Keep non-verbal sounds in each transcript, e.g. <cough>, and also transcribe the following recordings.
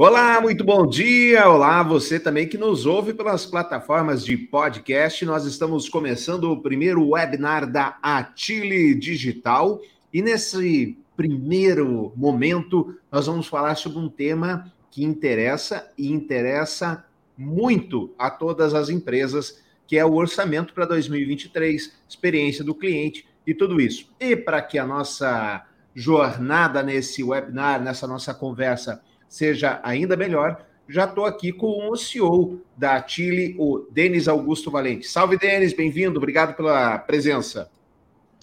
Olá, muito bom dia. Olá, você também que nos ouve pelas plataformas de podcast. Nós estamos começando o primeiro webinar da Atile Digital e nesse primeiro momento nós vamos falar sobre um tema que interessa e interessa muito a todas as empresas, que é o orçamento para 2023, experiência do cliente e tudo isso. E para que a nossa jornada nesse webinar, nessa nossa conversa seja ainda melhor, já estou aqui com o CEO da Chile, o Denis Augusto Valente. Salve, Denis, bem-vindo, obrigado pela presença.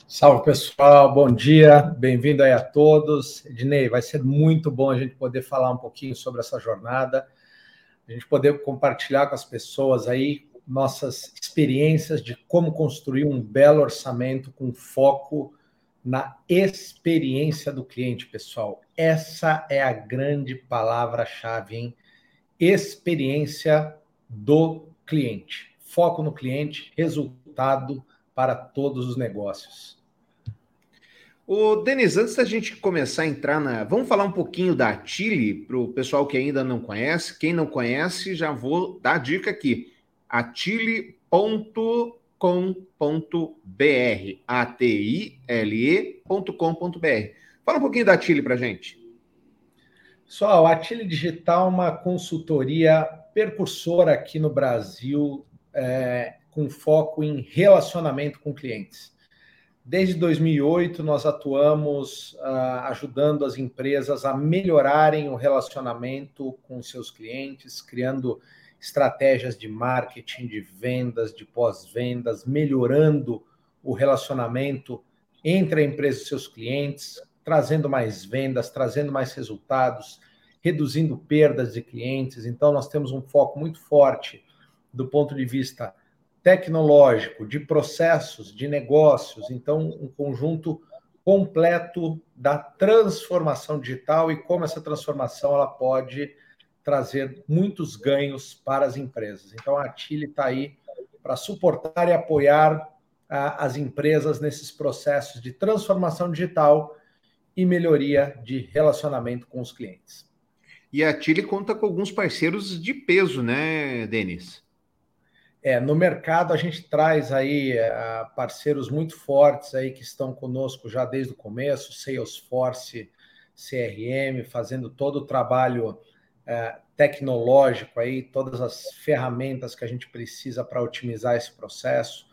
Salve, pessoal, bom dia, bem-vindo aí a todos. Ednei, vai ser muito bom a gente poder falar um pouquinho sobre essa jornada, a gente poder compartilhar com as pessoas aí nossas experiências de como construir um belo orçamento com foco na experiência do cliente, pessoal. Essa é a grande palavra-chave, hein? Experiência do cliente. Foco no cliente, resultado para todos os negócios. O Denis, antes da gente começar a entrar na. Vamos falar um pouquinho da Atile para o pessoal que ainda não conhece. Quem não conhece, já vou dar a dica aqui. Atile.com atile.com.br. A-T-I-L-E.com.br. Fala um pouquinho da Atile para gente. Pessoal, a Atile Digital é uma consultoria percursora aqui no Brasil, é, com foco em relacionamento com clientes. Desde 2008, nós atuamos uh, ajudando as empresas a melhorarem o relacionamento com seus clientes, criando estratégias de marketing, de vendas, de pós-vendas, melhorando o relacionamento entre a empresa e seus clientes, trazendo mais vendas, trazendo mais resultados, reduzindo perdas de clientes. Então, nós temos um foco muito forte do ponto de vista tecnológico, de processos, de negócios. Então, um conjunto completo da transformação digital e como essa transformação ela pode trazer muitos ganhos para as empresas. Então, a Atile está aí para suportar e apoiar as empresas nesses processos de transformação digital e melhoria de relacionamento com os clientes. E a Chile conta com alguns parceiros de peso, né, Denis? É, no mercado a gente traz aí uh, parceiros muito fortes aí que estão conosco já desde o começo, Salesforce, CRM, fazendo todo o trabalho é, tecnológico aí, todas as ferramentas que a gente precisa para otimizar esse processo.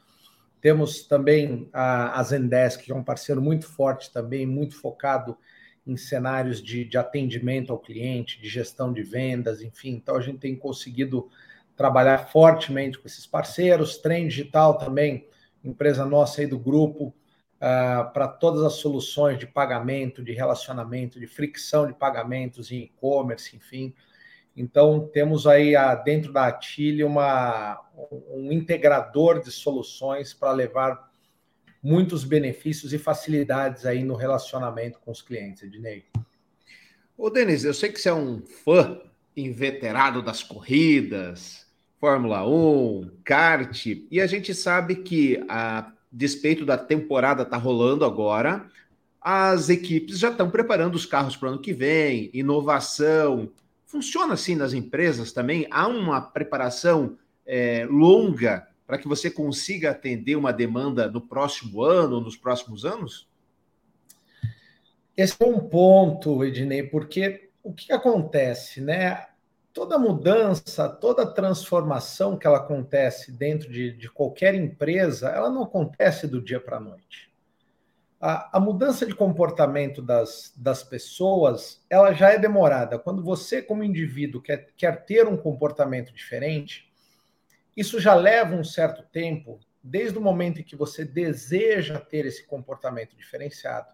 Temos também a, a Zendesk, que é um parceiro muito forte também, muito focado em cenários de, de atendimento ao cliente, de gestão de vendas, enfim. Então a gente tem conseguido trabalhar fortemente com esses parceiros. Trem Digital também, empresa nossa aí do grupo, uh, para todas as soluções de pagamento, de relacionamento, de fricção de pagamentos em e-commerce, enfim. Então, temos aí a, dentro da Atilha uma, um integrador de soluções para levar muitos benefícios e facilidades aí no relacionamento com os clientes, Ednei. Ô, Denis, eu sei que você é um fã inveterado das corridas, Fórmula 1, kart, e a gente sabe que, a despeito da temporada tá rolando agora, as equipes já estão preparando os carros para o ano que vem, inovação, Funciona assim nas empresas também? Há uma preparação é, longa para que você consiga atender uma demanda no próximo ano, nos próximos anos? Esse é um ponto, Ednei, porque o que acontece, né? Toda mudança, toda transformação que ela acontece dentro de, de qualquer empresa, ela não acontece do dia para a noite a, mudança de comportamento das, das pessoas ela já é demorada. Quando você, como indivíduo, quer, quer ter um comportamento diferente, isso já leva um certo tempo, desde o momento em que você deseja ter esse comportamento diferenciado.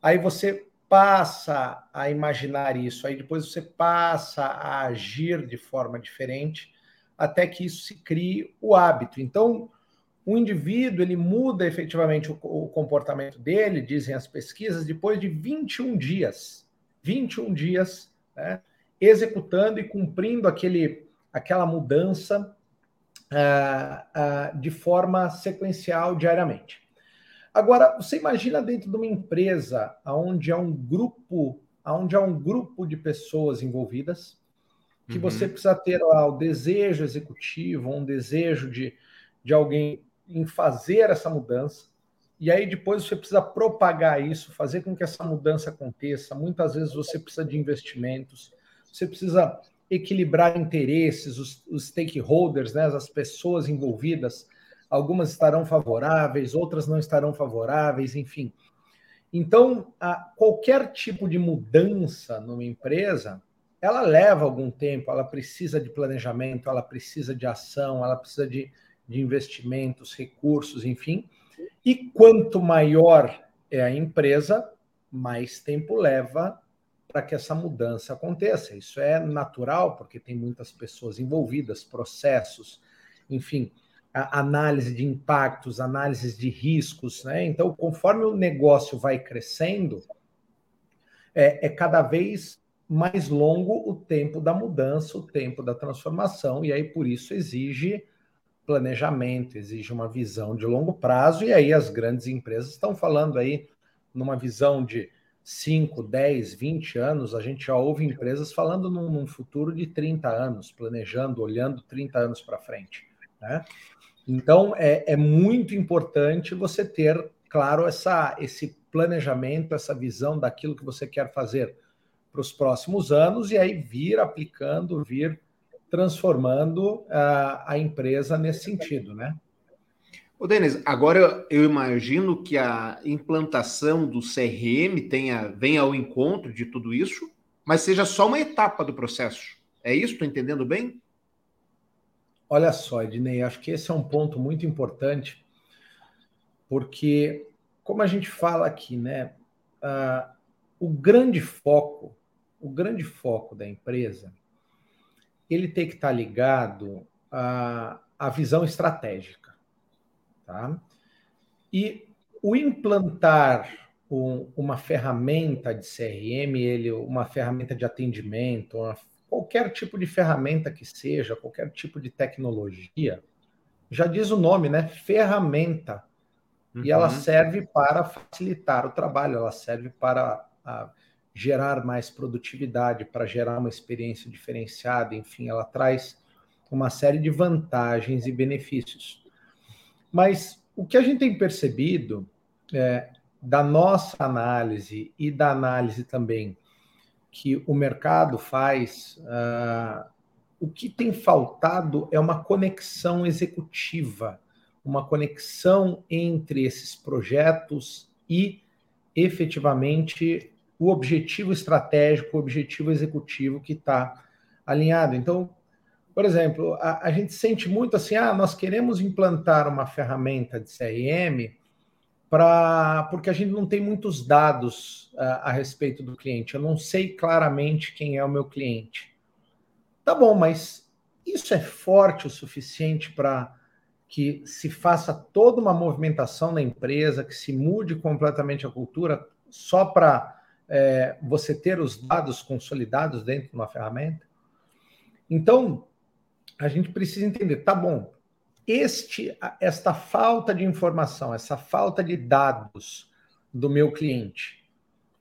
Aí você passa a imaginar isso, aí depois você passa a agir de forma diferente, até que isso se crie o hábito. Então, o indivíduo ele muda efetivamente o, o, comportamento dele, dizem as pesquisas, depois de 21 dias. 21 dias né, executando e cumprindo aquele, aquela mudança uh, uh, de forma sequencial diariamente. Agora, você imagina dentro de uma empresa onde há um grupo, onde há um grupo de pessoas envolvidas, que uhum. você precisa ter lá o desejo executivo, um desejo de, de alguém em fazer essa mudança. E aí depois você precisa propagar isso, fazer com que essa mudança aconteça. Muitas vezes você precisa de investimentos, você precisa equilibrar interesses, os, os stakeholders, né, as pessoas envolvidas. Algumas estarão favoráveis, outras não estarão favoráveis, enfim. Então, qualquer tipo de mudança numa empresa, ela leva algum tempo, ela precisa de planejamento, ela precisa de ação, ela precisa de, de investimentos, recursos, enfim. E quanto maior é a empresa, mais tempo leva para que essa mudança aconteça. Isso é natural, porque tem muitas pessoas envolvidas, processos, enfim, análise de impactos, análise de riscos. Né? Então, conforme o negócio vai crescendo, é, é cada vez mais longo o tempo da mudança, o tempo da transformação, e aí por isso exige planejamento, exige uma visão de longo prazo, e aí as grandes empresas estão falando aí numa visão de 5, 10, 20 anos, a gente já ouve empresas falando num, num futuro de 30 anos, planejando, olhando 30 anos para frente. Né? Então, é, é, muito importante você ter, claro, essa, esse planejamento, essa visão daquilo que você quer fazer para os próximos anos, e aí vir aplicando, vir transformando a, a empresa nesse sentido, né? Ô, Denis, agora eu imagino que a implantação do CRM tenha, venha ao encontro de tudo isso, mas seja só uma etapa do processo. É isso? Estou entendendo bem? Olha só, Ednei, acho que esse é um ponto muito importante, porque, como a gente fala aqui, né, uh, o grande foco, o grande foco da empresa, ele tem que estar ligado à, à visão estratégica. Tá? E o implantar um, uma ferramenta de CRM, ele, uma ferramenta de atendimento, uma, qualquer tipo de ferramenta que seja, qualquer tipo de tecnologia, já diz o nome, né? Ferramenta. Uhum. E ela uhum. serve para facilitar o trabalho, ela serve para a, gerar mais produtividade, para gerar uma experiência diferenciada, enfim, ela traz uma série de vantagens e benefícios. Mas o que a gente tem percebido é, da nossa análise e da análise também que o mercado faz, uh, o que tem faltado é uma conexão executiva, uma conexão entre esses projetos e efetivamente o objetivo estratégico, o objetivo executivo que está alinhado. Então, por exemplo, a, a, gente sente muito assim, ah, nós queremos implantar uma ferramenta de CRM porque a gente não tem muitos dados a, a respeito do cliente. Eu não sei claramente quem é o meu cliente. Tá bom, mas isso é forte o suficiente para que se faça toda uma movimentação na empresa, que se mude completamente a cultura só para é, você ter os dados consolidados dentro de uma ferramenta? Então, a gente precisa entender, tá bom, este, esta falta de informação, essa falta de dados do meu cliente,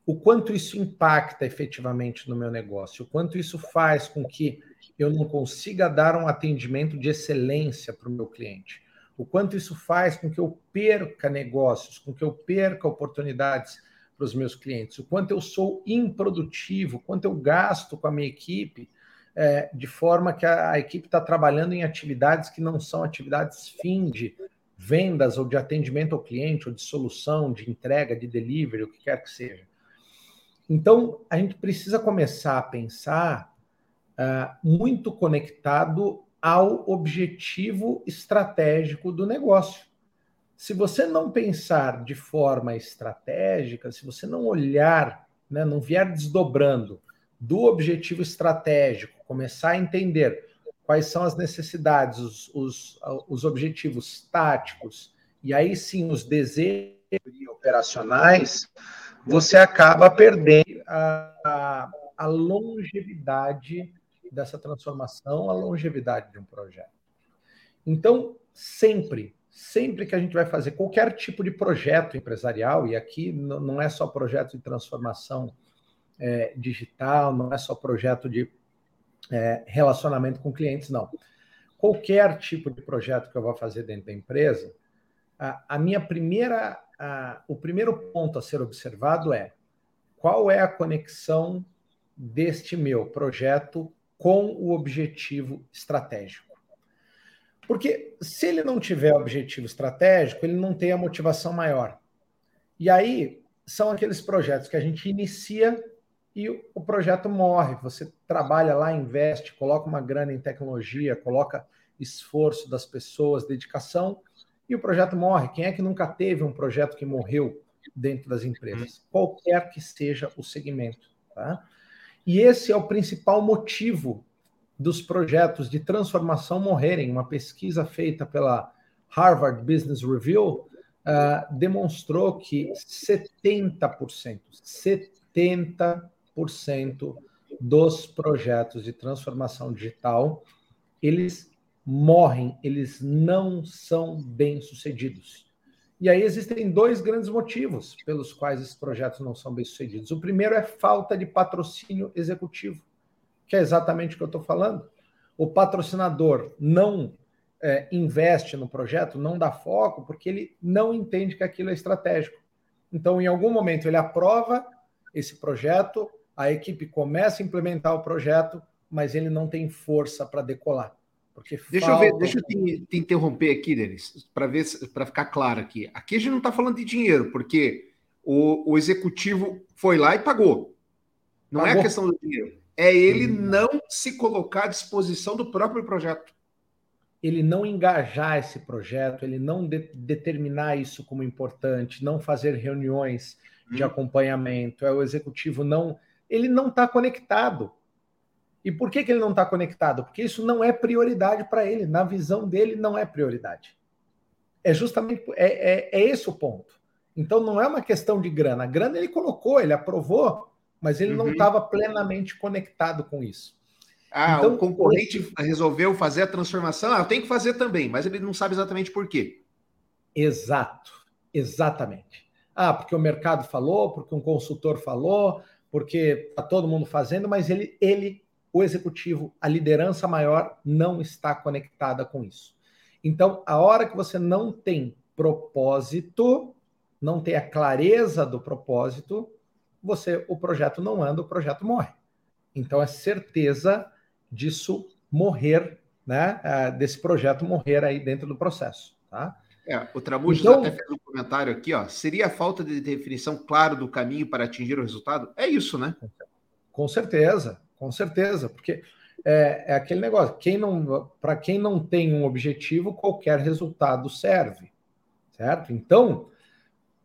o quanto isso impacta efetivamente no meu negócio, o quanto isso faz com que eu não consiga dar um atendimento de excelência para o meu cliente, o quanto isso faz com que eu perca negócios, com que eu perca oportunidades para os meus clientes, o quanto eu sou improdutivo, quanto eu gasto com a minha equipe é, de forma que a, a equipe está trabalhando em atividades que não são atividades fim de vendas ou de atendimento ao cliente, ou de solução, de entrega, de delivery, o que quer que seja. Então, a gente precisa começar a pensar uh, muito conectado ao objetivo estratégico do negócio. Se você não pensar de forma estratégica, se você não olhar, né, não vier desdobrando do objetivo estratégico, começar a entender quais são as necessidades, os, os, os objetivos táticos, e aí sim os desejos operacionais, você acaba perdendo a, a, longevidade dessa transformação, a longevidade de um projeto. Então, sempre, sempre que a gente vai fazer qualquer tipo de projeto empresarial, e aqui não é só projeto de transformação é, digital, não é só projeto de é, relacionamento com clientes, não. Qualquer tipo de projeto que eu vou fazer dentro da empresa, a, a minha primeira, a, o primeiro ponto a ser observado é qual é a conexão deste meu projeto com o objetivo estratégico. Porque se ele não tiver objetivo estratégico, ele não tem a motivação maior. E aí são aqueles projetos que a gente inicia e o projeto morre. Você trabalha lá, investe, coloca uma grana em tecnologia, coloca esforço das pessoas, dedicação, e o projeto morre. Quem é que nunca teve um projeto que morreu dentro das empresas? Uhum. Qualquer que seja o segmento. Tá? E esse é o principal motivo dos projetos de transformação morrerem. Uma pesquisa feita pela Harvard Business Review uh, demonstrou que 70%, 70% dos projetos de transformação digital, eles morrem, eles não são bem-sucedidos. E aí existem dois grandes motivos pelos quais esses projetos não são bem-sucedidos. O primeiro é falta de patrocínio executivo, que é exatamente o que eu estou falando. O patrocinador não é, investe no projeto, não dá foco, porque ele não entende que aquilo é estratégico. Então, em algum momento, ele aprova esse projeto, a equipe começa a implementar o projeto, mas ele não tem força para decolar. Porque deixa falta... eu ver, deixa eu te, te interromper aqui, Denis, para ver para ficar claro aqui. Aqui a gente não está falando de dinheiro, porque o, o, executivo foi lá e pagou. Não pagou. é a questão do dinheiro. É ele hum. não se colocar à disposição do próprio projeto. Ele não engajar esse projeto, ele não de, determinar isso como importante, não fazer reuniões de hum. acompanhamento, é o executivo não ele não está conectado. E por que, que ele não está conectado? Porque isso não é prioridade para ele. Na visão dele, não é prioridade. É justamente é, é, é, esse o ponto. Então não é uma questão de grana. A grana ele colocou, ele aprovou, mas ele uhum. não estava plenamente conectado com isso. Ah, então, o concorrente esse... resolveu fazer a transformação. Ah, eu tenho que fazer também, mas ele não sabe exatamente por quê. Exato, exatamente. Ah, porque o mercado falou, porque um consultor falou, porque está todo mundo fazendo, mas ele, ele, o executivo, a liderança maior, não está conectada com isso. Então, a hora que você não tem propósito, não tem a clareza do propósito, você o projeto não anda, o projeto morre. Então, é certeza disso morrer, né? É, desse projeto morrer aí dentro do processo, tá? É, o Tramujas então, até fez um comentário aqui, ó. Seria a falta de definição clara do caminho para atingir o resultado? É isso, né? Com certeza, com certeza, porque é, é aquele negócio. Quem não, para quem não tem um objetivo, qualquer resultado serve, certo? Então,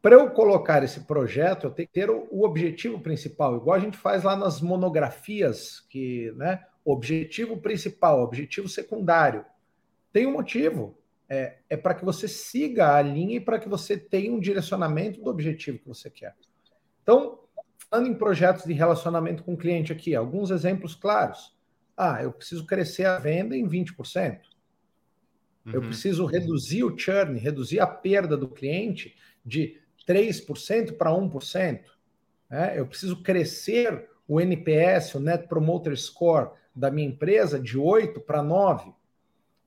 para eu colocar esse projeto, eu tenho que ter o, o, objetivo principal, igual a gente faz lá nas monografias, que, né? Objetivo principal, objetivo secundário. Tem um motivo é, é para que você siga a linha e para que você tenha um direcionamento do objetivo que você quer. Então, falando em projetos de relacionamento com o cliente aqui, alguns exemplos claros. Ah, eu preciso crescer a venda em 20%. Uhum. Eu preciso reduzir o churn, reduzir a perda do cliente de 3% para 1%. É, eu preciso crescer o NPS, o Net Promoter Score da minha empresa de 8 para 9.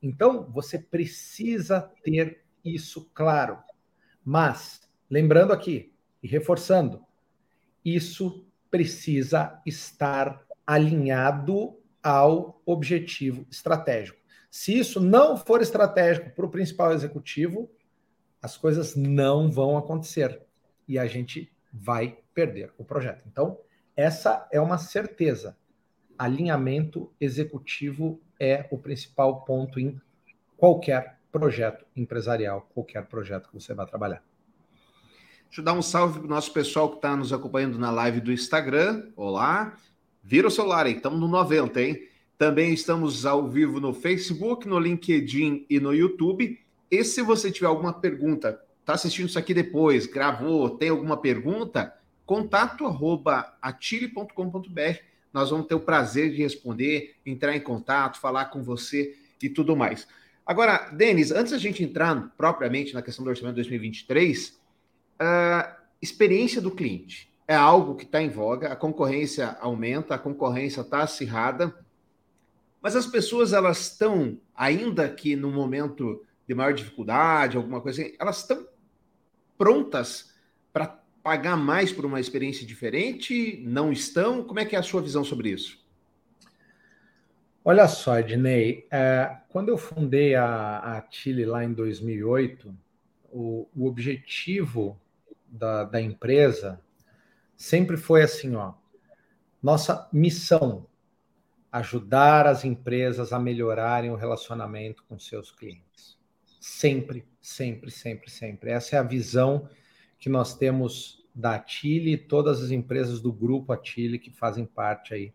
Então, você precisa ter isso claro. Mas, lembrando aqui e reforçando, isso precisa estar alinhado ao objetivo estratégico. Se isso não for estratégico para o principal executivo, as coisas não vão acontecer e a gente vai perder o projeto. Então, essa é uma certeza. Alinhamento executivo é o principal ponto em qualquer projeto empresarial, qualquer projeto que você vai trabalhar. Deixa eu dar um salve para o nosso pessoal que está nos acompanhando na live do Instagram. Olá. Vira o celular estamos no 90, hein? Também estamos ao vivo no Facebook, no LinkedIn e no YouTube. E se você tiver alguma pergunta, está assistindo isso aqui depois, gravou, tem alguma pergunta, contato arroba atile.com.br nós vamos ter o prazer de responder, entrar em contato, falar com você e tudo mais. Agora, Denis, antes da gente entrar propriamente na questão do orçamento 2023, a experiência do cliente é algo que está em voga, a concorrência aumenta, a concorrência está acirrada. Mas as pessoas elas estão, ainda que no momento de maior dificuldade, alguma coisa assim, elas estão prontas para pagar mais por uma experiência diferente? Não estão? Como é que é a sua visão sobre isso? Olha só, Ednei, é, quando eu fundei a, a Chile lá em 2008, o, o objetivo da, da empresa sempre foi assim, ó, nossa missão, ajudar as empresas a melhorarem o relacionamento com seus clientes. Sempre, sempre, sempre, sempre. Essa é a visão que nós temos da Atile e todas as empresas do grupo Atile que fazem parte aí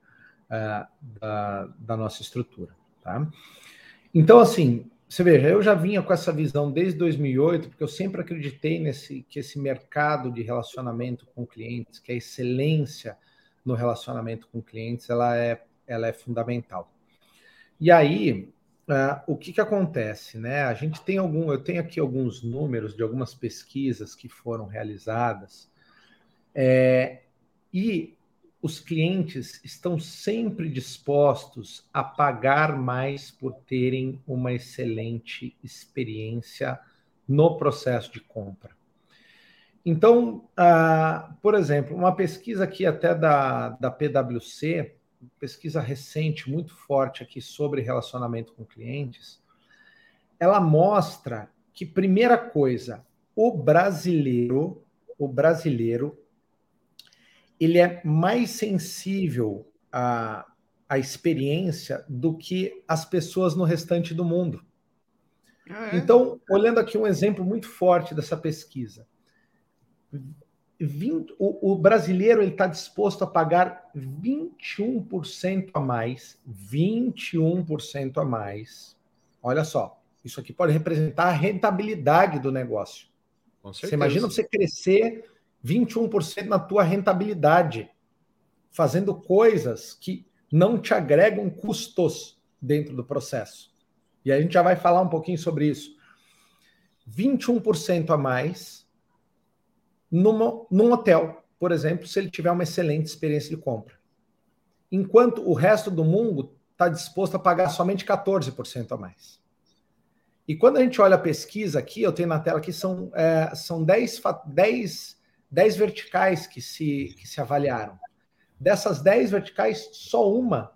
uh, da, da, nossa estrutura. Tá? Então, assim, você veja, eu já vinha com essa visão desde 2008, porque eu sempre acreditei nesse que esse mercado de relacionamento com clientes, que a excelência no relacionamento com clientes, ela é, ela é fundamental. E aí, uh, o que, que acontece, né? A gente tem algum, eu tenho aqui alguns números de algumas pesquisas que foram realizadas, é, e os clientes estão sempre dispostos a pagar mais por terem uma excelente experiência no processo de compra. Então, uh, por exemplo, uma pesquisa aqui até da, da PwC, pesquisa recente, muito forte aqui sobre relacionamento com clientes, ela mostra que, primeira coisa, o brasileiro, o brasileiro ele é mais sensível à, à experiência do que as pessoas no restante do mundo. Ah, é? Então, olhando aqui um exemplo muito forte dessa pesquisa, 20, o, o, brasileiro está disposto a pagar 21% a mais, 21% a mais. Olha só, isso aqui pode representar a rentabilidade do negócio. Você imagina você crescer 21% na tua rentabilidade, fazendo coisas que não te agregam custos dentro do processo. E a gente já vai falar um pouquinho sobre isso. 21% a mais numa, num hotel, por exemplo, se ele tiver uma excelente experiência de compra. Enquanto o resto do mundo está disposto a pagar somente 14% a mais. E quando a gente olha a pesquisa aqui, eu tenho na tela aqui, são, é, são 10, 10 10 verticais que se, que se avaliaram. Dessas 10 verticais, só uma,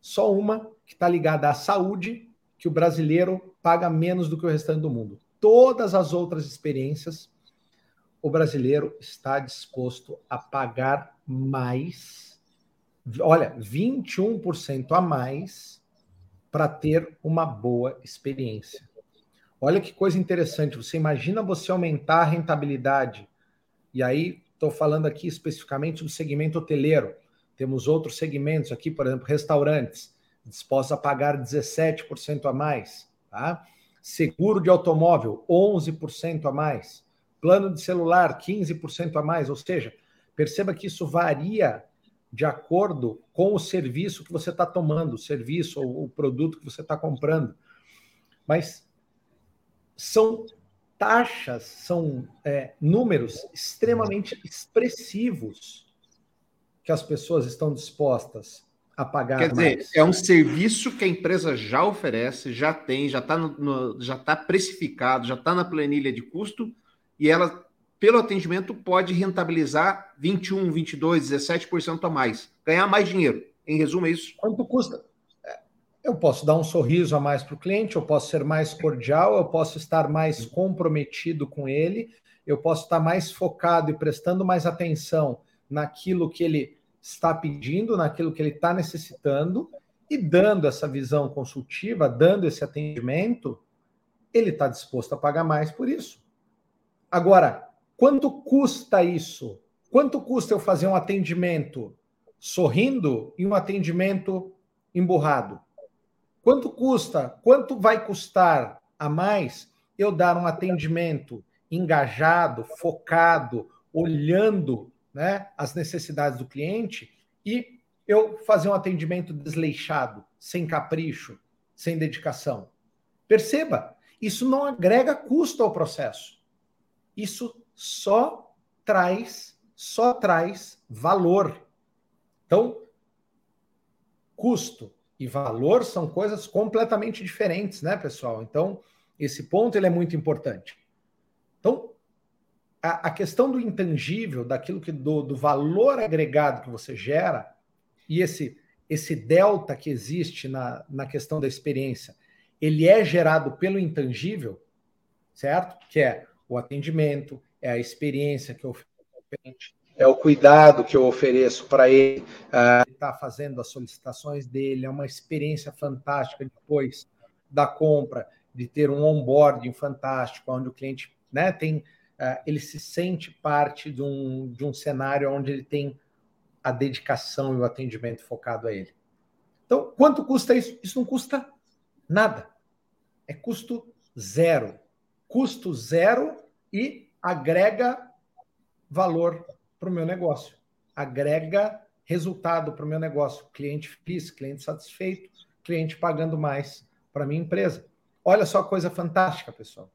só uma que está ligada à saúde, que o brasileiro paga menos do que o restante do mundo. Todas as outras experiências, o brasileiro está disposto a pagar mais, olha, 21% a mais para ter uma boa experiência. Olha que coisa interessante. Você imagina você aumentar a rentabilidade e aí, estou falando aqui especificamente do segmento hoteleiro. Temos outros segmentos aqui, por exemplo, restaurantes, dispostos a pagar 17% a mais. Tá? Seguro de automóvel, 11% a mais. Plano de celular, 15% a mais. Ou seja, perceba que isso varia de acordo com o serviço que você está tomando, o serviço ou o produto que você está comprando. Mas são taxas, são é, números extremamente expressivos que as pessoas estão dispostas a pagar. Quer mais. dizer, é um serviço que a empresa já oferece, já tem, já está já tá precificado, já está na planilha de custo, e ela, pelo atendimento, pode rentabilizar 21, 22, 17% a mais, ganhar mais dinheiro. Em resumo, é isso. Quanto custa? Eu posso dar um sorriso a mais para o cliente, eu posso ser mais cordial, eu posso estar mais comprometido com ele, eu posso estar mais focado e prestando mais atenção naquilo que ele está pedindo, naquilo que ele está necessitando, e dando essa visão consultiva, dando esse atendimento, ele está disposto a pagar mais por isso. Agora, quanto custa isso? Quanto custa eu fazer um atendimento sorrindo e um atendimento emburrado? Quanto custa? Quanto vai custar a mais eu dar um atendimento engajado, focado, olhando né, as necessidades do cliente e eu fazer um atendimento desleixado, sem capricho, sem dedicação? Perceba, isso não agrega custo ao processo. Isso só traz, só traz valor. Então, custo e valor são coisas completamente diferentes, né, pessoal? Então, esse ponto ele é muito importante. Então, a, a questão do intangível, daquilo que do, do valor agregado que você gera e esse esse delta que existe na, na questão da experiência, ele é gerado pelo intangível, certo? Que é o atendimento, é a experiência que eu ofereço é o cuidado que eu ofereço para ele. Uh, ele está fazendo as solicitações dele, é uma experiência fantástica depois da compra, de ter um onboarding fantástico, onde o cliente né, tem, uh, ele se sente parte de um, de um cenário onde ele tem a dedicação e o atendimento focado a ele. Então, quanto custa isso? Isso não custa nada. É custo zero. Custo zero e agrega valor para o meu negócio. Agrega resultado para o meu negócio. Cliente feliz, cliente satisfeito, cliente pagando mais para a minha empresa. Olha só coisa fantástica, pessoal.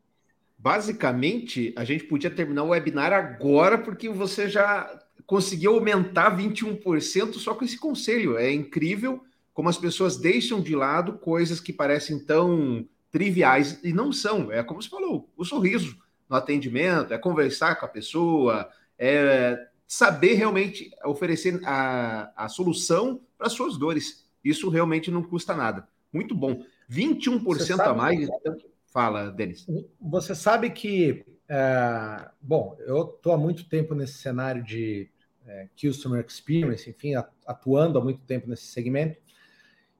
Basicamente, a gente podia terminar o webinar agora, porque você já conseguiu aumentar 21% só com esse conselho. É incrível como as pessoas deixam de lado coisas que parecem tão triviais e não são. É como você falou, o sorriso no atendimento, é conversar com a pessoa, é saber realmente oferecer a, a solução para as suas dores. Isso realmente não custa nada. Muito bom. 21% a mais. Então... Fala, Denis. Você sabe que, é, bom, eu estou há muito tempo nesse cenário de é, Customer Experience, enfim, atuando há muito tempo nesse segmento.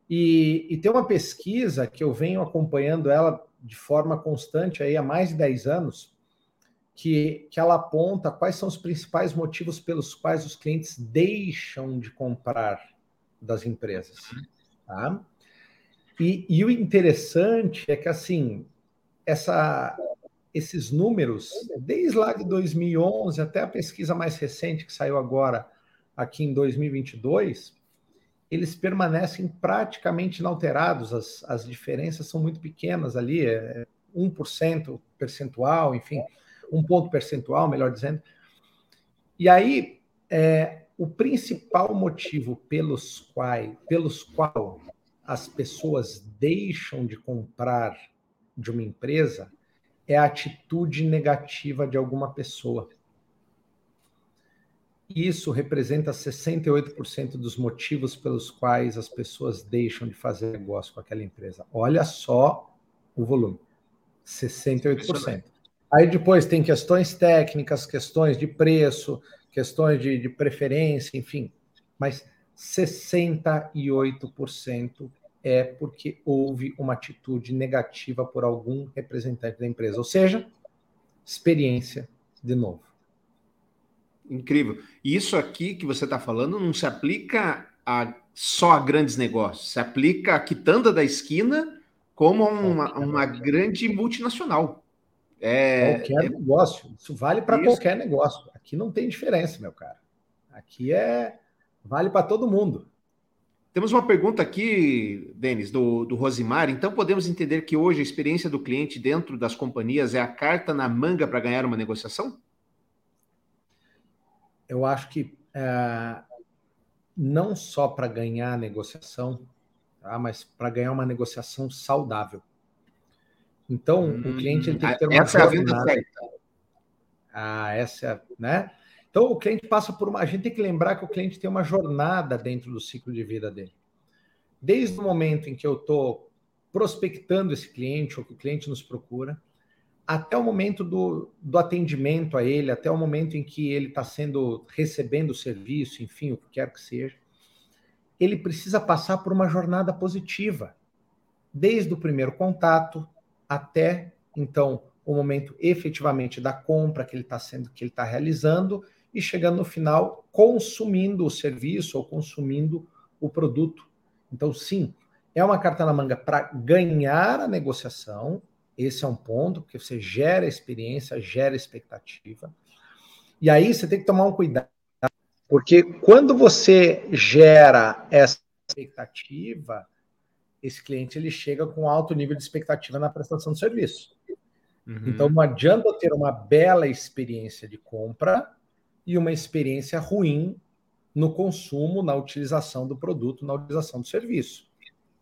E, e tem uma pesquisa que eu venho acompanhando ela de forma constante aí há mais de 10 anos, que, que ela aponta quais são os principais motivos pelos quais os clientes deixam de comprar das empresas. Tá? E, e o interessante é que, assim, essa, esses números, desde lá de 2011 até a pesquisa mais recente que saiu agora, aqui em 2022, eles permanecem praticamente inalterados. As, as diferenças são muito pequenas ali, é 1% percentual, enfim um ponto percentual, melhor dizendo. E aí, é, o principal motivo pelos quais, pelos qual as pessoas deixam de comprar de uma empresa é a atitude negativa de alguma pessoa. Isso representa 68% dos motivos pelos quais as pessoas deixam de fazer negócio com aquela empresa. Olha só o volume: 68%. Aí depois tem questões técnicas, questões de preço, questões de, de preferência, enfim. Mas 68% é porque houve uma atitude negativa por algum representante da empresa. Ou seja, experiência de novo. Incrível. E isso aqui que você está falando não se aplica a só a grandes negócios, se aplica a quitanda da esquina como uma, uma grande multinacional. É, qualquer é... negócio. Isso vale para qualquer negócio. Aqui não tem diferença, meu cara. Aqui é vale para todo mundo. Temos uma pergunta aqui, Denis, do, do Rosimar. Então, podemos entender que hoje a experiência do cliente dentro das companhias é a carta na manga para ganhar uma negociação? Eu acho que é, não só para ganhar a negociação, tá, mas para ganhar uma negociação saudável. Então, hum, o cliente tem que ter uma essa jornada. é. Ah, essa é, né? Então, o cliente passa por uma. A gente tem que lembrar que o cliente tem uma jornada dentro do ciclo de vida dele. Desde o momento em que eu estou prospectando esse cliente, ou que o cliente nos procura, até o momento do, do atendimento a ele, até o momento em que ele está sendo recebendo o serviço, enfim, o que quer que seja, ele precisa passar por uma jornada positiva, desde o primeiro contato, até então o momento efetivamente da compra que ele está sendo, que ele está realizando, e chegando no final consumindo o serviço ou consumindo o produto. Então, sim, é uma carta na manga para ganhar a negociação. Esse é um ponto, porque você gera experiência, gera expectativa. E aí você tem que tomar um cuidado, porque quando você gera essa expectativa, esse cliente ele chega com alto nível de expectativa na prestação do serviço. Uhum. Então não adianta ter uma bela experiência de compra e uma experiência ruim no consumo, na utilização do produto, na utilização do serviço.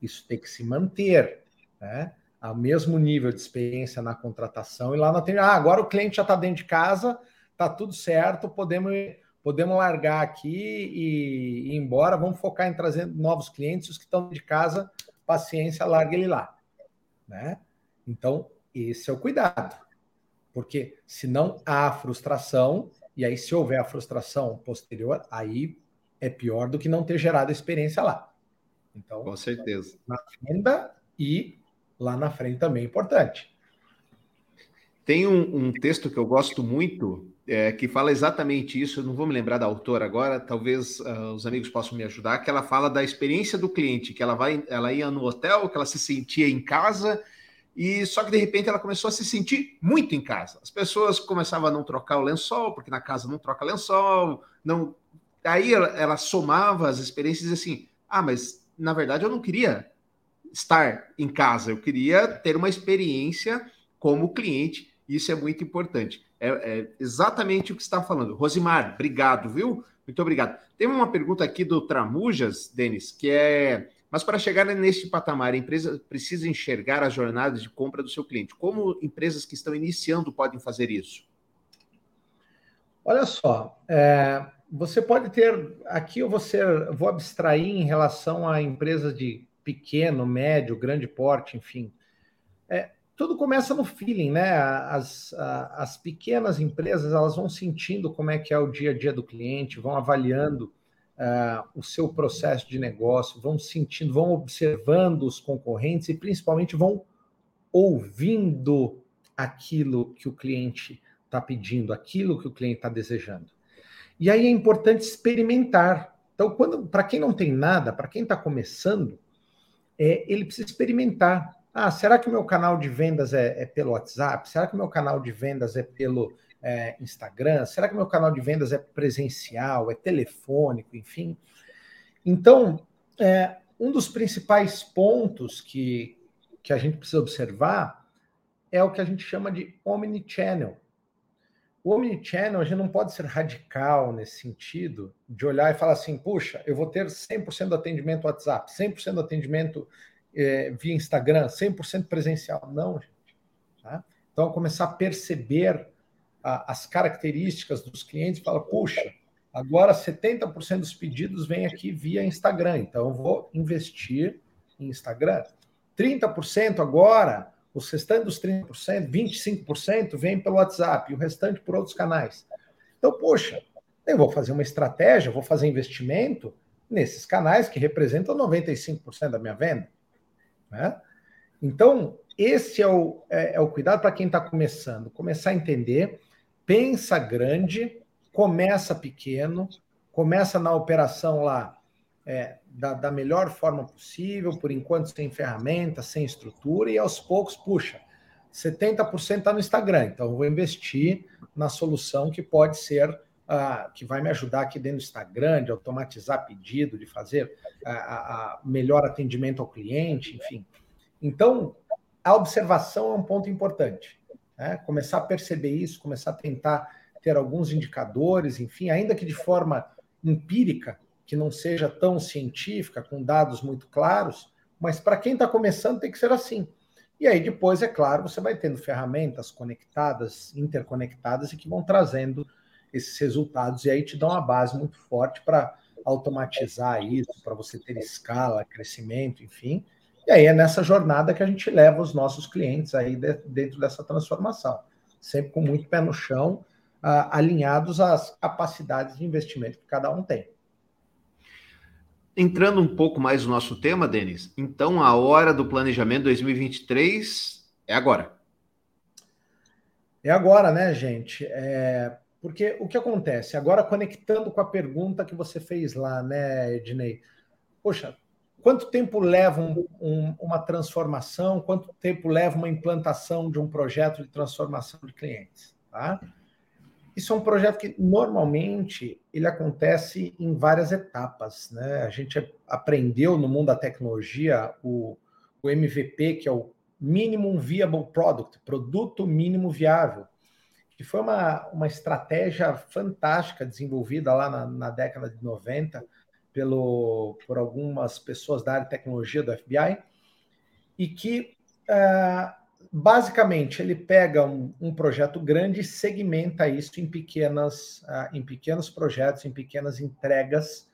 isso tem que se manter, né? Ao mesmo nível de experiência na contratação e lá na atendimento. Ah, agora o cliente já está dentro de casa, está tudo certo, podemos, podemos largar aqui e, e ir embora, vamos focar em trazer novos clientes, os que estão de casa, paciência, larga ele lá. Né? Então, esse é o cuidado. Porque senão há frustração, e aí, se houver a frustração posterior, aí é pior do que não ter gerado experiência lá. Então, com certeza. Na venda e lá na frente também é importante. Tem um, um texto que eu gosto muito é, que fala exatamente isso. Eu não vou me lembrar da autora agora, talvez uh, os amigos possam me ajudar. Que ela fala da experiência do cliente, que ela vai, ela ia no hotel, que ela se sentia em casa e só que de repente ela começou a se sentir muito em casa. As pessoas começavam a não trocar o lençol, porque na casa não troca lençol, não. Aí ela, ela somava as experiências e assim: "Ah, mas na verdade eu não queria estar em casa, eu queria ter uma experiência como cliente. Isso é muito importante. É, é exatamente o que está falando. Rosimar, obrigado, viu? Muito obrigado. Tem uma pergunta aqui do Tramujas, Denis, que é mas para chegar neste patamar, a empresa precisa enxergar as jornadas de compra do seu cliente. Como empresas que estão iniciando podem fazer isso? Olha só, é, você pode ter aqui eu vou, ser, vou abstrair em relação a empresas de pequeno, médio, grande porte, enfim. É, tudo começa no feeling, né? As, as pequenas empresas elas vão sentindo como é que é o dia a dia do cliente, vão avaliando uh, o seu processo de negócio, vão sentindo, vão observando os concorrentes e principalmente vão ouvindo aquilo que o cliente está pedindo, aquilo que o cliente está desejando. E aí é importante experimentar. Então, quando para quem não tem nada, para quem está começando, é, ele precisa experimentar. Ah, será que o meu canal de vendas é, é, pelo WhatsApp? Será que o meu canal de vendas é pelo é, Instagram? Será que meu canal de vendas é presencial, é telefônico, enfim? Então, é, um dos principais pontos que, que a gente precisa observar é o que a gente chama de omnichannel. O omnichannel, a gente não pode ser radical nesse sentido, de olhar e falar assim, puxa, eu vou ter 100% do atendimento WhatsApp, 100% do atendimento é, via Instagram, 100% presencial. Não, gente. Tá? Então, começar a perceber a, as características dos clientes e fala, puxa, agora 70% dos pedidos vêm aqui via Instagram, então eu vou investir em Instagram. 30% agora, os restantes dos 30%, 25% vem pelo WhatsApp e o restante por outros canais. Então, poxa, eu vou fazer uma estratégia, vou fazer investimento nesses canais que representam 95% da minha venda. Né? Então, esse é o, é, é o cuidado para quem está começando, começar a entender pensa grande, começa pequeno, começa na operação lá é, da, da, melhor forma possível, por enquanto sem ferramenta, sem estrutura, e aos poucos, puxa, 70% está no Instagram, então eu vou investir na solução que pode ser, uh, que vai me ajudar aqui dentro do Instagram, de automatizar pedido, de fazer uh, uh, melhor atendimento ao cliente, enfim. Então, a observação é um ponto importante. Né? Começar a perceber isso, começar a tentar ter alguns indicadores, enfim, ainda que de forma empírica, que não seja tão científica, com dados muito claros, mas para quem está começando tem que ser assim. E aí depois, é claro, você vai tendo ferramentas conectadas, interconectadas e que vão trazendo esses resultados e aí te dão uma base muito forte para automatizar isso, para você ter escala, crescimento, enfim, e aí é nessa jornada que a gente leva os nossos clientes aí dentro dessa transformação, sempre com muito pé no chão, uh, alinhados às capacidades de investimento que cada um tem. Entrando um pouco mais no nosso tema, Denis, então a hora do planejamento 2023 é agora. É agora, né, gente? É... Porque o que acontece? Agora, conectando com a pergunta que você fez lá, né, Ednei? Poxa, Quanto tempo leva um, um, uma transformação? Quanto tempo leva uma implantação de um projeto de transformação de clientes? Tá? Isso é um projeto que normalmente ele acontece em várias etapas. Né? A gente aprendeu no mundo da tecnologia o, o MVP, que é o Minimum Viable Product, produto mínimo viável, que foi uma, uma estratégia fantástica desenvolvida lá na, na década de 90 pelo, por algumas pessoas da área de tecnologia do FBI, e que uh, basicamente ele pega um, um, projeto grande e segmenta isso em pequenas, uh, em pequenos projetos, em pequenas entregas,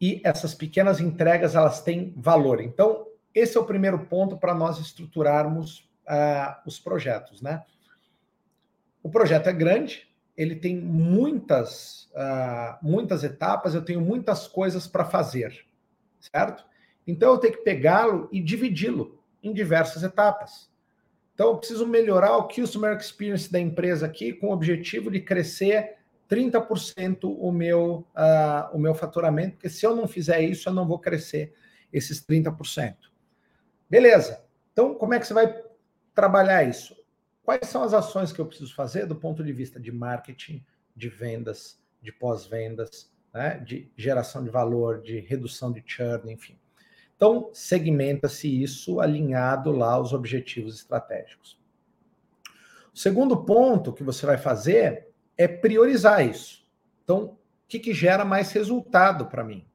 e essas pequenas entregas elas têm valor. Então, esse é o primeiro ponto para nós estruturarmos uh, os projetos, né? O projeto é grande, ele tem muitas, uh, muitas etapas, eu tenho muitas coisas para fazer, certo? Então eu tenho que pegá-lo e dividi-lo em diversas etapas. Então eu preciso melhorar o Customer Experience da empresa aqui com o objetivo de crescer 30% o meu, uh, o meu faturamento, porque se eu não fizer isso, eu não vou crescer esses 30%. Beleza. Então, como é que você vai trabalhar isso? Quais são as ações que eu preciso fazer do ponto de vista de marketing, de vendas, de pós-vendas, né? de geração de valor, de redução de churn, enfim. Então, segmenta-se isso alinhado lá aos objetivos estratégicos. O segundo ponto que você vai fazer é priorizar isso. Então, o que, que gera mais resultado para mim?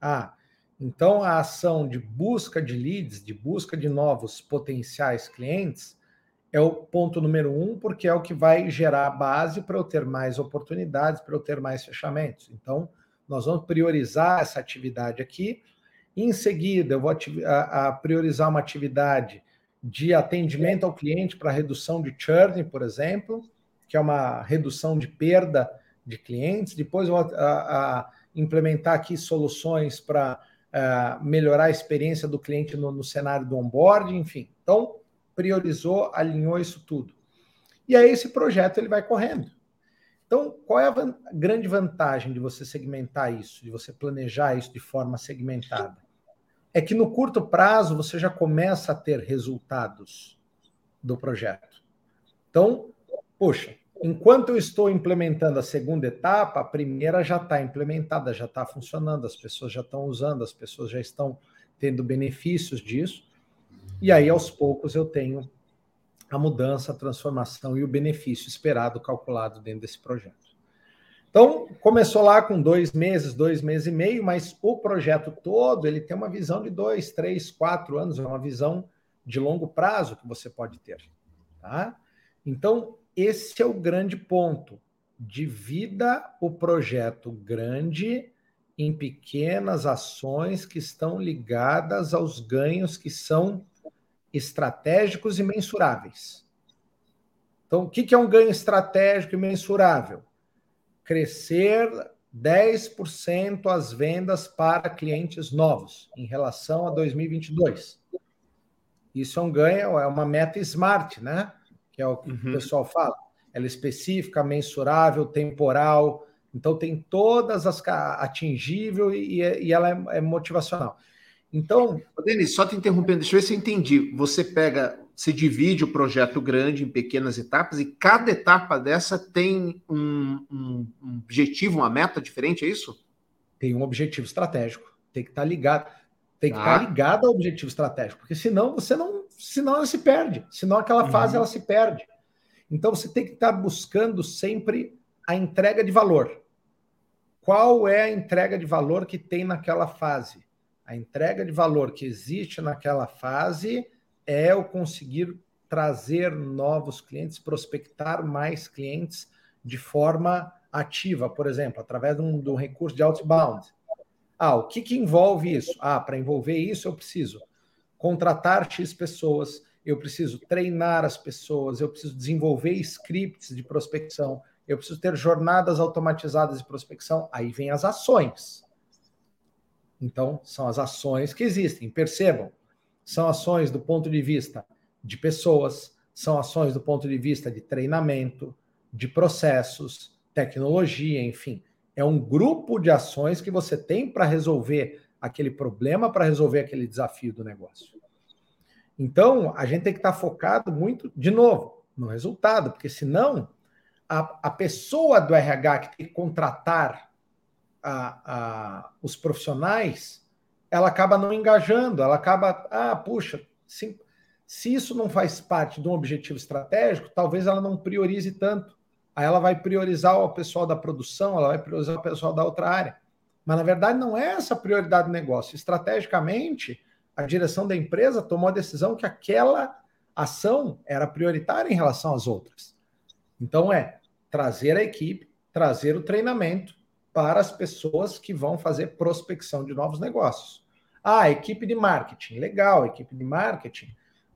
Ah, então a ação de busca de leads, de busca de novos potenciais clientes, é o ponto número um, porque é o que vai gerar a base para eu ter mais oportunidades, para eu ter mais fechamentos. Então, nós vamos priorizar essa atividade aqui. Em seguida, eu vou a, priorizar uma atividade de atendimento ao cliente para redução de churn, por exemplo, que é uma redução de perda de clientes. Depois, eu vou a, a implementar aqui soluções para uh, melhorar a experiência do cliente no, no cenário do onboarding, enfim. Então, priorizou, alinhou isso tudo. E aí esse projeto ele vai correndo. Então, qual é a van grande vantagem de você segmentar isso, de você planejar isso de forma segmentada? É que no curto prazo você já começa a ter resultados do projeto. Então, poxa, enquanto eu estou implementando a segunda etapa, a primeira já está implementada, já está funcionando, as pessoas já estão usando, as pessoas já estão tendo benefícios disso. E aí, aos poucos, eu tenho a mudança, a transformação e o benefício esperado, calculado dentro desse projeto. Então, começou lá com dois meses, dois meses e meio, mas o projeto todo ele tem uma visão de dois, três, quatro anos, é uma visão de longo prazo que você pode ter. Tá? Então, esse é o grande ponto. Divida o projeto grande em pequenas ações que estão ligadas aos ganhos que são estratégicos e mensuráveis. Então, o que é um ganho estratégico e mensurável? Crescer 10% as vendas para clientes novos em relação a 2022. Isso é um ganho, é uma meta smart, né? Que é o que uhum. o pessoal fala. Ela é específica, mensurável, temporal. Então tem todas as atingível e, e ela é, é motivacional. Então. Denis, só te interrompendo, deixa eu ver se eu entendi. Você pega, você divide o projeto grande em pequenas etapas e cada etapa dessa tem um, um, um objetivo, uma meta diferente, é isso? Tem um objetivo estratégico. Tem que estar tá ligado. Tem que estar tá ligado ao objetivo estratégico, porque senão você não. Senão ela se perde. Senão aquela uhum. fase ela se perde. Então você tem que estar tá buscando sempre a entrega de valor. Qual é a entrega de valor que tem naquela fase? A entrega de valor que existe naquela fase é o conseguir trazer novos clientes, prospectar mais clientes de forma ativa, por exemplo, através de um, de um recurso de outbound. Ah, o que, que envolve isso? Ah, para envolver isso, eu preciso contratar X pessoas, eu preciso treinar as pessoas, eu preciso desenvolver scripts de prospecção, eu preciso ter jornadas automatizadas de prospecção. Aí vem as ações. Então, são as ações que existem. Percebam, são ações do ponto de vista de pessoas, são ações do ponto de vista de treinamento, de processos, tecnologia, enfim. É um grupo de ações que você tem para resolver aquele problema, para resolver aquele desafio do negócio. Então, a gente tem que estar tá focado muito, de novo, no resultado, porque senão a, a pessoa do RH que tem que contratar a, a, os profissionais, ela acaba não engajando, ela acaba, ah, puxa, se, se isso não faz parte de um objetivo estratégico, talvez ela não priorize tanto. Aí ela vai priorizar o pessoal da produção, ela vai priorizar o pessoal da outra área. Mas na verdade não é essa a prioridade do negócio. Estrategicamente, a direção da empresa tomou a decisão que aquela ação era prioritária em relação às outras. Então é trazer a equipe, trazer o treinamento para as pessoas que vão fazer prospecção de novos negócios. Ah, equipe de marketing, legal, equipe de marketing.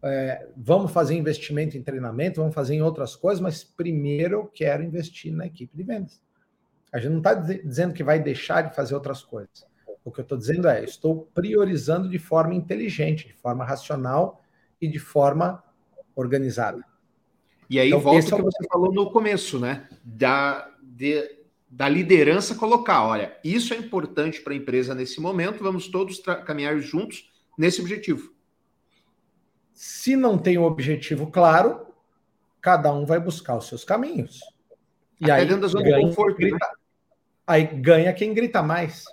É, vamos fazer investimento em treinamento, vamos fazer em outras coisas, mas primeiro eu quero investir na equipe de vendas. A gente não está dizendo que vai deixar de fazer outras coisas. O que eu estou dizendo é, estou priorizando de forma inteligente, de forma racional e de forma organizada. E aí então, volta o que é o... você falou no começo, né? Da, de, da liderança colocar, olha, isso é importante para a empresa nesse momento, vamos todos caminhar juntos nesse objetivo. Se não tem um objetivo claro, cada um vai buscar os seus caminhos. E Até aí dentro da zona ganha, de conforto, né? grita, né? aí ganha quem grita mais.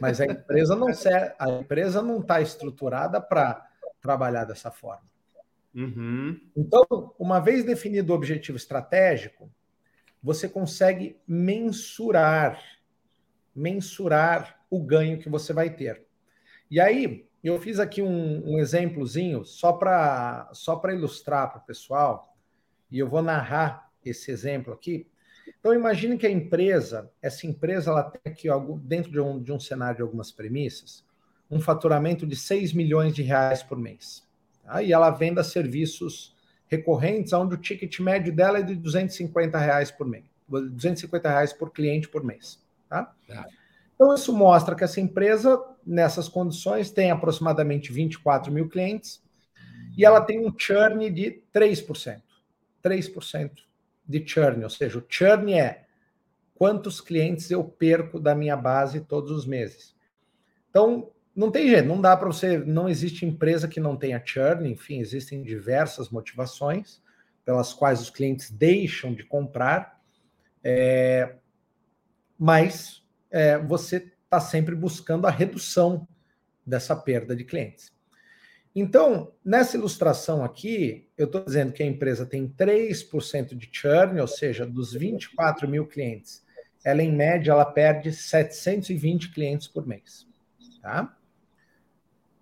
Mas a empresa não <laughs> a empresa não está estruturada para trabalhar dessa forma. Uhum. Então, uma vez definido o objetivo estratégico, você consegue mensurar, mensurar o ganho que você vai ter. E aí, eu fiz aqui um, um exemplozinho só para só ilustrar para o pessoal, e eu vou narrar esse exemplo aqui. Então, imagine que a empresa, essa empresa, ela tem aqui, dentro de um, de um cenário de algumas premissas, um faturamento de 6 milhões de reais por mês. Tá? E ela venda serviços recorrentes, onde o ticket médio dela é de 250 reais por mês, 250 reais por cliente por mês. Tá? tá? Então, isso mostra que essa empresa, nessas condições, tem aproximadamente 24 mil clientes e ela tem um churn de 3%. 3% de churn, ou seja, o churn é quantos clientes eu perco da minha base todos os meses. Então, não tem jeito, não dá para você. Não existe empresa que não tenha churn, enfim, existem diversas motivações pelas quais os clientes deixam de comprar, é, mas é, você está sempre buscando a redução dessa perda de clientes. Então, nessa ilustração aqui, eu estou dizendo que a empresa tem 3% de churn, ou seja, dos 24 mil clientes, ela em média ela perde 720 clientes por mês. Tá?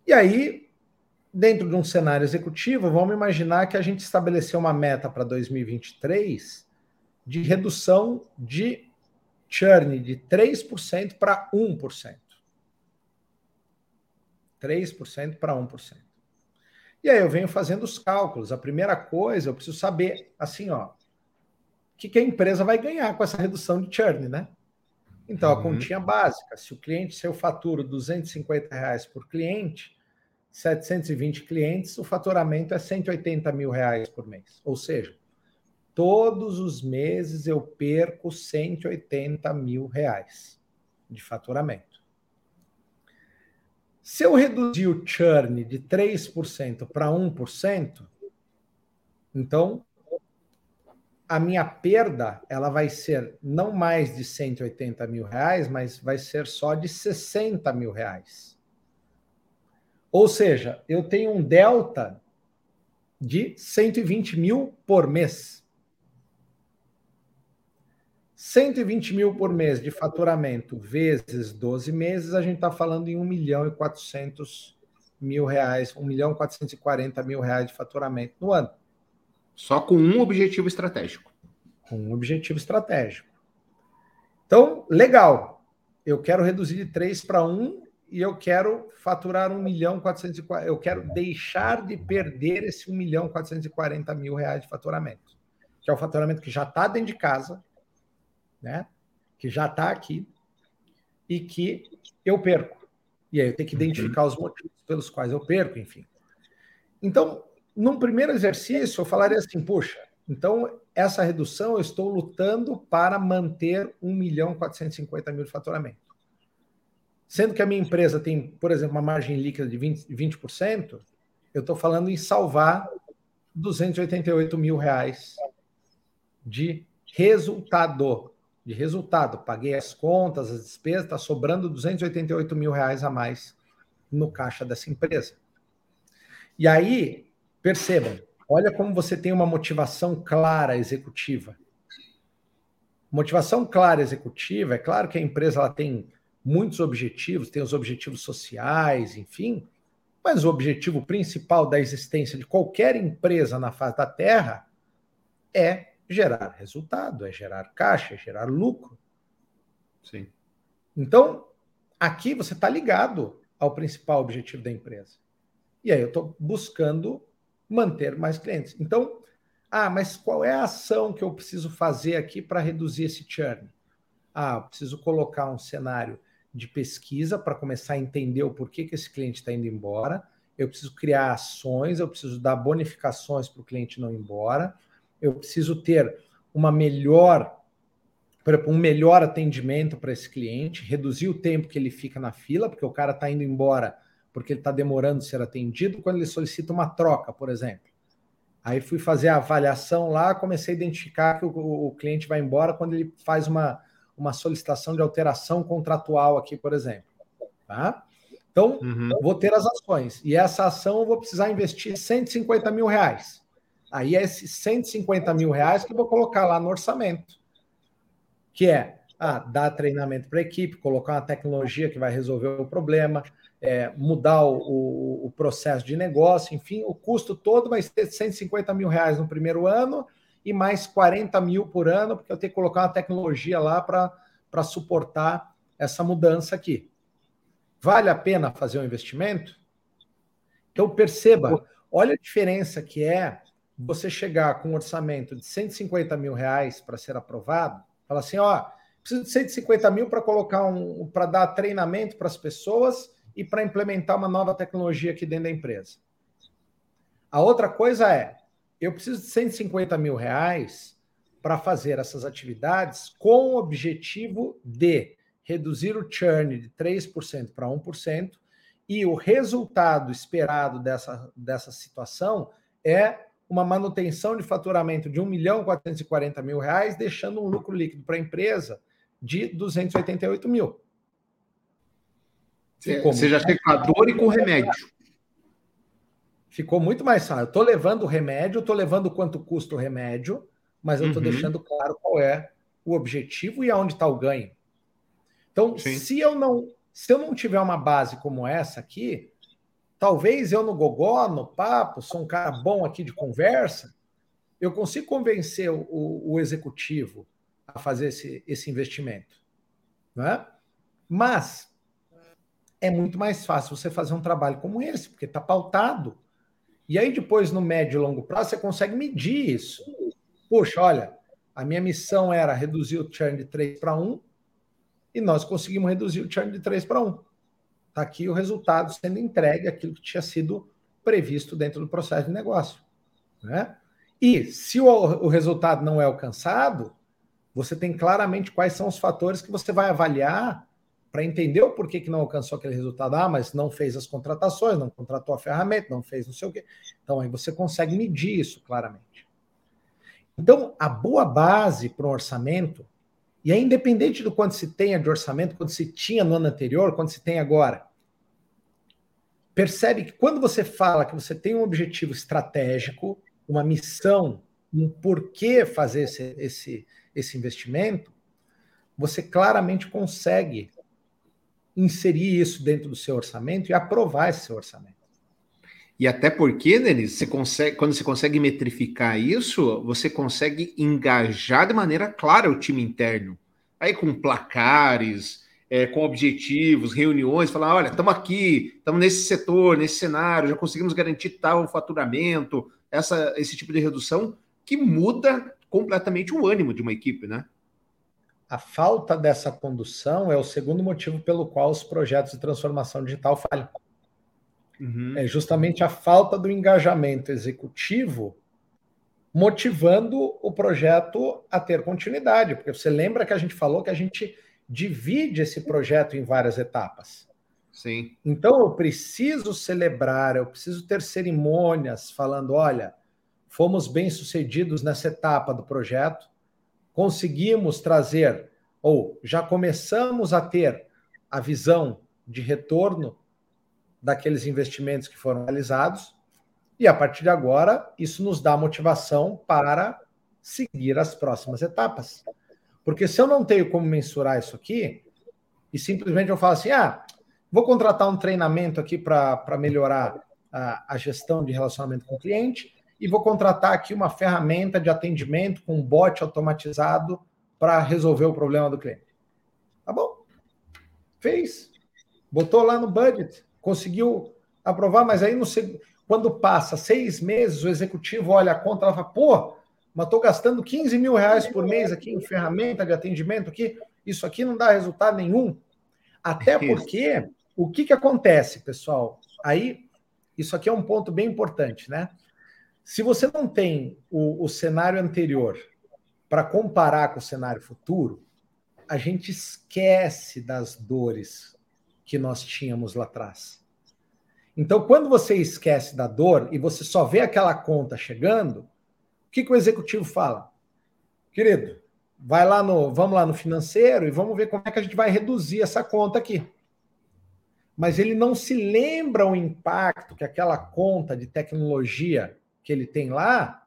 E aí, dentro de um cenário executivo, vamos imaginar que a gente estabeleceu uma meta para 2023 de redução de churn de 3% para 1%. 3% para 1%. E aí eu venho fazendo os cálculos. A primeira coisa, eu preciso saber, assim, ó, o que, que a empresa vai ganhar com essa redução de churn, né? Então, a uhum. continha básica, se o cliente, se eu faturo 250 reais por cliente, 720 clientes, o faturamento é 180 mil reais por mês. Ou seja, todos os meses eu perco 180 mil reais de faturamento. Se eu reduzir o churn de 3% para 1%, então a minha perda ela vai ser não mais de 180 mil reais, mas vai ser só de 60 mil reais. Ou seja, eu tenho um delta de 120 mil por mês. 120 mil por mês de faturamento vezes 12 meses, a gente está falando em 1 milhão e 400 mil reais, 1 milhão e 440 mil reais de faturamento no ano. Só com um objetivo estratégico. Com um objetivo estratégico. Então, legal. Eu quero reduzir de 3 para 1 e eu quero faturar 1 milhão 440, eu quero deixar de perder esse 1 milhão 440 mil reais de faturamento, que é o faturamento que já está dentro de casa, né? Que já está aqui e que eu perco. E aí eu tenho que identificar os motivos pelos quais eu perco, enfim. Então, num primeiro exercício, eu falaria assim, puxa, então essa redução eu estou lutando para manter 1 milhão 450 mil de faturamento. Sendo que a minha empresa tem, por exemplo, uma margem líquida de 20%, 20% eu estou falando em salvar 288 mil reais de resultado. De resultado. Paguei as contas, as despesas, está sobrando 288 mil reais a mais no caixa dessa empresa. E aí, percebam, olha como você tem uma motivação clara executiva. Motivação clara executiva, é claro que a empresa ela tem muitos objetivos, tem os objetivos sociais, enfim, mas o objetivo principal da existência de qualquer empresa na face da Terra é gerar resultado, é gerar caixa, é gerar lucro. Sim. Então, aqui você está ligado ao principal objetivo da empresa. E aí eu estou buscando manter mais clientes. Então, ah, mas qual é a ação que eu preciso fazer aqui para reduzir esse churn? Ah, eu preciso colocar um cenário de pesquisa para começar a entender o porquê que esse cliente está indo embora. Eu preciso criar ações, eu preciso dar bonificações para o cliente não ir embora. Eu preciso ter uma melhor um melhor atendimento para esse cliente, reduzir o tempo que ele fica na fila, porque o cara está indo embora porque ele está demorando ser atendido, quando ele solicita uma troca, por exemplo. Aí fui fazer a avaliação lá, comecei a identificar que o, o cliente vai embora quando ele faz uma, uma solicitação de alteração contratual aqui, por exemplo. Tá? Então, uhum. vou ter as ações. E essa ação eu vou precisar investir 150 mil reais. Aí é esses 150 mil reais que eu vou colocar lá no orçamento. Que é ah, dar treinamento para a equipe, colocar uma tecnologia que vai resolver o problema, é, mudar o, o, o, processo de negócio, enfim, o custo todo vai ser 150 mil reais no primeiro ano e mais 40 mil por ano, porque eu tenho que colocar uma tecnologia lá para suportar essa mudança aqui. Vale a pena fazer um investimento? Então perceba, olha a diferença que é você chegar com um orçamento de 150 mil reais para ser aprovado, fala assim, ó, preciso de 150 mil para colocar um, para dar treinamento para as pessoas e para implementar uma nova tecnologia aqui dentro da empresa. A outra coisa é, eu preciso de 150 mil reais para fazer essas atividades com o objetivo de reduzir o churn de 3% para 1%, e o resultado esperado dessa, dessa situação é uma manutenção de faturamento de 1 milhão 440 mil reais, deixando um lucro líquido para a empresa de 288 mil. Ficou Seja com a dor e com remédio. Ficou muito mais fácil. Eu estou levando o remédio, estou levando quanto custa o remédio, mas eu estou uhum. deixando claro qual é o objetivo e aonde está o ganho. Então, se eu não se eu não tiver uma base como essa aqui, talvez eu no gogó, no papo, sou um cara bom aqui de conversa, eu consigo convencer o, o executivo a fazer esse, esse investimento. Não é? Mas é muito mais fácil você fazer um trabalho como esse, porque está pautado. E aí, depois, no médio e longo prazo, você consegue medir isso. Poxa, olha, a minha missão era reduzir o churn de 3 para 1, e nós conseguimos reduzir o churn de 3 para 1. Está aqui o resultado sendo entregue, aquilo que tinha sido previsto dentro do processo de negócio. Né? E se o, o resultado não é alcançado, você tem claramente quais são os fatores que você vai avaliar para entender o porquê que não alcançou aquele resultado. Ah, mas não fez as contratações, não contratou a ferramenta, não fez não sei o quê. Então aí você consegue medir isso claramente. Então, a boa base para um orçamento, e é independente do quanto se tenha de orçamento, quanto se tinha no ano anterior, quanto se tem agora, percebe que quando você fala que você tem um objetivo estratégico, uma missão, um porquê fazer esse, esse, esse investimento, você claramente consegue inserir isso dentro do seu orçamento e aprovar esse seu orçamento. E até porque, Denis, você consegue, quando você consegue metrificar isso, você consegue engajar de maneira clara o time interno. Aí com placares, é, com objetivos, reuniões, falar, olha, estamos aqui, estamos nesse setor, nesse cenário, já conseguimos garantir tal faturamento, essa, esse tipo de redução, que muda completamente o ânimo de uma equipe, né? A falta dessa condução é o segundo motivo pelo qual os projetos de transformação digital falham. Uhum. É justamente a falta do engajamento executivo motivando o projeto a ter continuidade. Porque você lembra que a gente falou que a gente divide esse projeto em várias etapas. Sim. Então eu preciso celebrar, eu preciso ter cerimônias falando: olha, fomos bem sucedidos nessa etapa do projeto, conseguimos trazer, ou já começamos a ter a visão de retorno daqueles investimentos que foram realizados, e a partir de agora, isso nos dá motivação para seguir as próximas etapas. Porque se eu não tenho como mensurar isso aqui, e simplesmente eu falo assim: ah, vou contratar um treinamento aqui para melhorar a, a gestão de relacionamento com o cliente e vou contratar aqui uma ferramenta de atendimento com um bot automatizado para resolver o problema do cliente. Tá bom? Fez. Botou lá no budget, conseguiu aprovar, mas aí no, quando passa seis meses, o executivo olha a conta e fala, pô, mas estou gastando 15 mil reais por mês aqui em ferramenta de atendimento aqui, isso aqui não dá resultado nenhum. Até porque, o que, que acontece, pessoal? Aí, isso aqui é um ponto bem importante, né? Se você não tem o, o cenário anterior para comparar com o cenário futuro, a gente esquece das dores que nós tínhamos lá atrás. Então, quando você esquece da dor e você só vê aquela conta chegando, o que, que o executivo fala? Querido, vai lá no, vamos lá no financeiro e vamos ver como é que a gente vai reduzir essa conta aqui. Mas ele não se lembra o impacto que aquela conta de tecnologia que ele tem lá,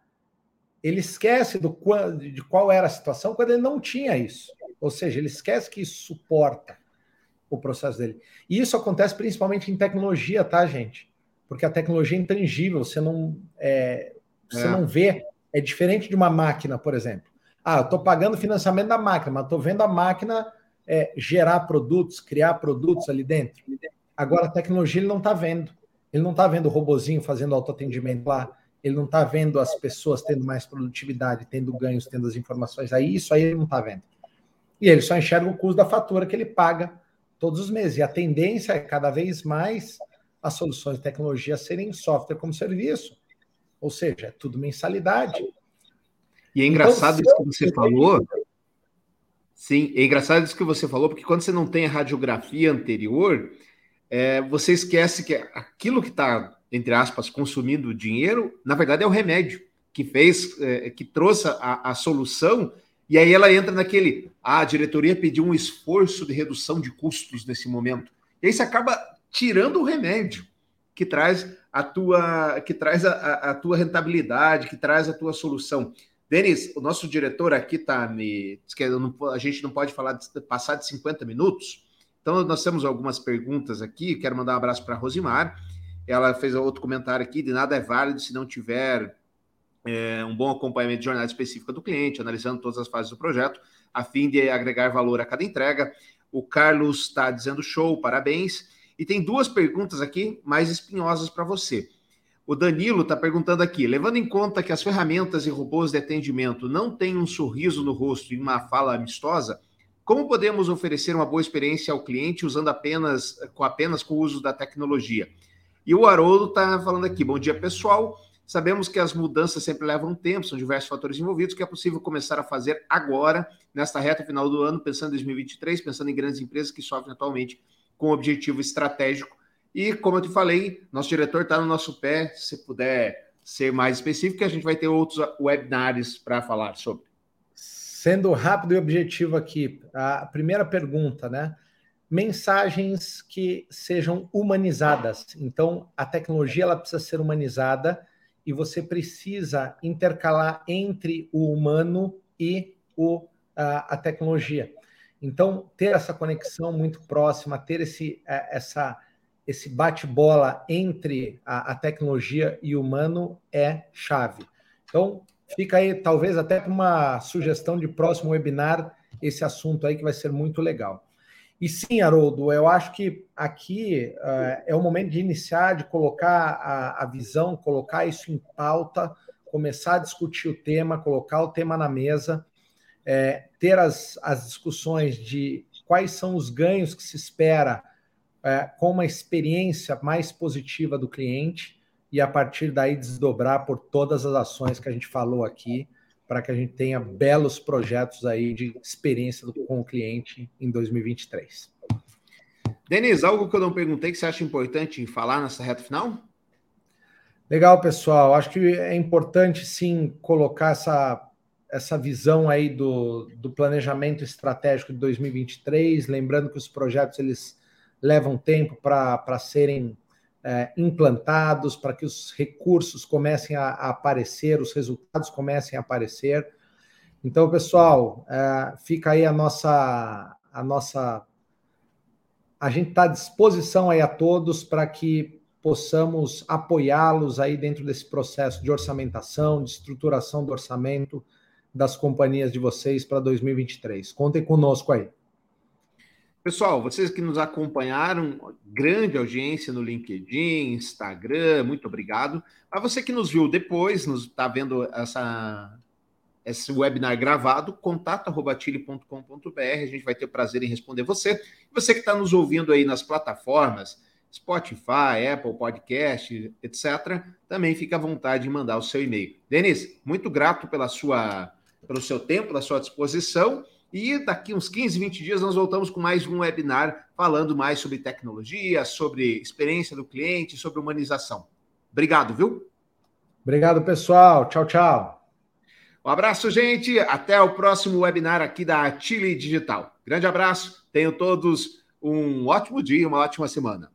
ele esquece do, de qual era a situação quando ele não tinha isso. Ou seja, ele esquece que isso suporta o processo dele. E isso acontece principalmente em tecnologia, tá, gente? Porque a tecnologia é intangível, você não, é, você é. não vê. É diferente de uma máquina, por exemplo. Ah, eu estou pagando financiamento da máquina, mas estou vendo a máquina é, gerar produtos, criar produtos ali dentro. Agora, a tecnologia ele não está vendo. Ele não está vendo o robozinho fazendo autoatendimento lá. Ele não está vendo as pessoas tendo mais produtividade, tendo ganhos, tendo as informações. Aí isso aí ele não está vendo. E ele só enxerga o custo da fatura que ele paga todos os meses. E a tendência é cada vez mais as soluções de tecnologia serem software como serviço. Ou seja, é tudo mensalidade. E é engraçado então, isso que você falou. Sim, é engraçado isso que você falou, porque quando você não tem a radiografia anterior, é, você esquece que aquilo que está, entre aspas, consumindo dinheiro, na verdade é o remédio que fez, é, que trouxe a, a solução e aí ela entra naquele, ah, a diretoria pediu um esforço de redução de custos nesse momento. E aí você acaba tirando o remédio que traz a tua, que traz a, a tua rentabilidade, que traz a tua solução. Denis, o nosso diretor aqui está me. A gente não pode falar de, passar de 50 minutos. Então, nós temos algumas perguntas aqui. Quero mandar um abraço para a Rosimar. Ela fez outro comentário aqui: de nada é válido se não tiver é, um bom acompanhamento de jornada específica do cliente, analisando todas as fases do projeto, a fim de agregar valor a cada entrega. O Carlos está dizendo show, parabéns. E tem duas perguntas aqui mais espinhosas para você. O Danilo está perguntando aqui: levando em conta que as ferramentas e robôs de atendimento não têm um sorriso no rosto e uma fala amistosa, como podemos oferecer uma boa experiência ao cliente usando apenas com apenas com o uso da tecnologia? E o Haroldo está falando aqui: bom dia, pessoal. Sabemos que as mudanças sempre levam tempo, são diversos fatores envolvidos, que é possível começar a fazer agora, nesta reta final do ano, pensando em 2023, pensando em grandes empresas que sofrem atualmente com objetivo estratégico. E, como eu te falei, nosso diretor está no nosso pé, se puder ser mais específico, a gente vai ter outros webinars para falar sobre. Sendo rápido e objetivo aqui, a primeira pergunta, né? Mensagens que sejam humanizadas. Então, a tecnologia ela precisa ser humanizada e você precisa intercalar entre o humano e o, a, a tecnologia. Então, ter essa conexão muito próxima, ter esse, é, essa, esse bate-bola entre a, a, tecnologia e o humano é chave. Então, fica aí, talvez até para uma sugestão de próximo webinar, esse assunto aí que vai ser muito legal. E sim, Haroldo, eu acho que aqui uh, é o momento de iniciar, de colocar a, a, visão, colocar isso em pauta, começar a discutir o tema, colocar o tema na mesa, é, ter as, as discussões de quais são os ganhos que se espera é, com uma experiência mais positiva do cliente e a partir daí desdobrar por todas as ações que a gente falou aqui para que a gente tenha belos projetos aí de experiência com o cliente em 2023. Denis, algo que eu não perguntei que você acha importante falar nessa reta final? Legal, pessoal. Acho que é importante sim colocar essa, essa visão aí do, do planejamento estratégico de 2023, lembrando que os projetos eles levam tempo para serem é, implantados, para que os recursos comecem a, a, aparecer, os resultados comecem a aparecer. Então, pessoal, é, fica aí a nossa, a nossa a gente está à disposição aí a todos para que possamos apoiá-los aí dentro desse processo de orçamentação, de estruturação do orçamento das companhias de vocês para 2023. Contem conosco aí. Pessoal, vocês que nos acompanharam, grande audiência no LinkedIn, Instagram, muito obrigado. A você que nos viu depois, nos está vendo essa, esse webinar gravado, contato.tile.com.br, a gente vai ter o prazer em responder você. Você que está nos ouvindo aí nas plataformas, Spotify, Apple Podcast, etc., também fica à vontade de mandar o seu e-mail. Denis, muito grato pela sua, pelo seu tempo, pela sua disposição. E daqui uns 15, 20 dias nós voltamos com mais um webinar falando mais sobre tecnologia, sobre experiência do cliente, sobre humanização. Obrigado, viu? Obrigado, pessoal. Tchau, tchau. Um abraço, gente. Até o próximo webinar aqui da Chile Digital. Grande abraço. Tenham todos um ótimo dia, uma ótima semana.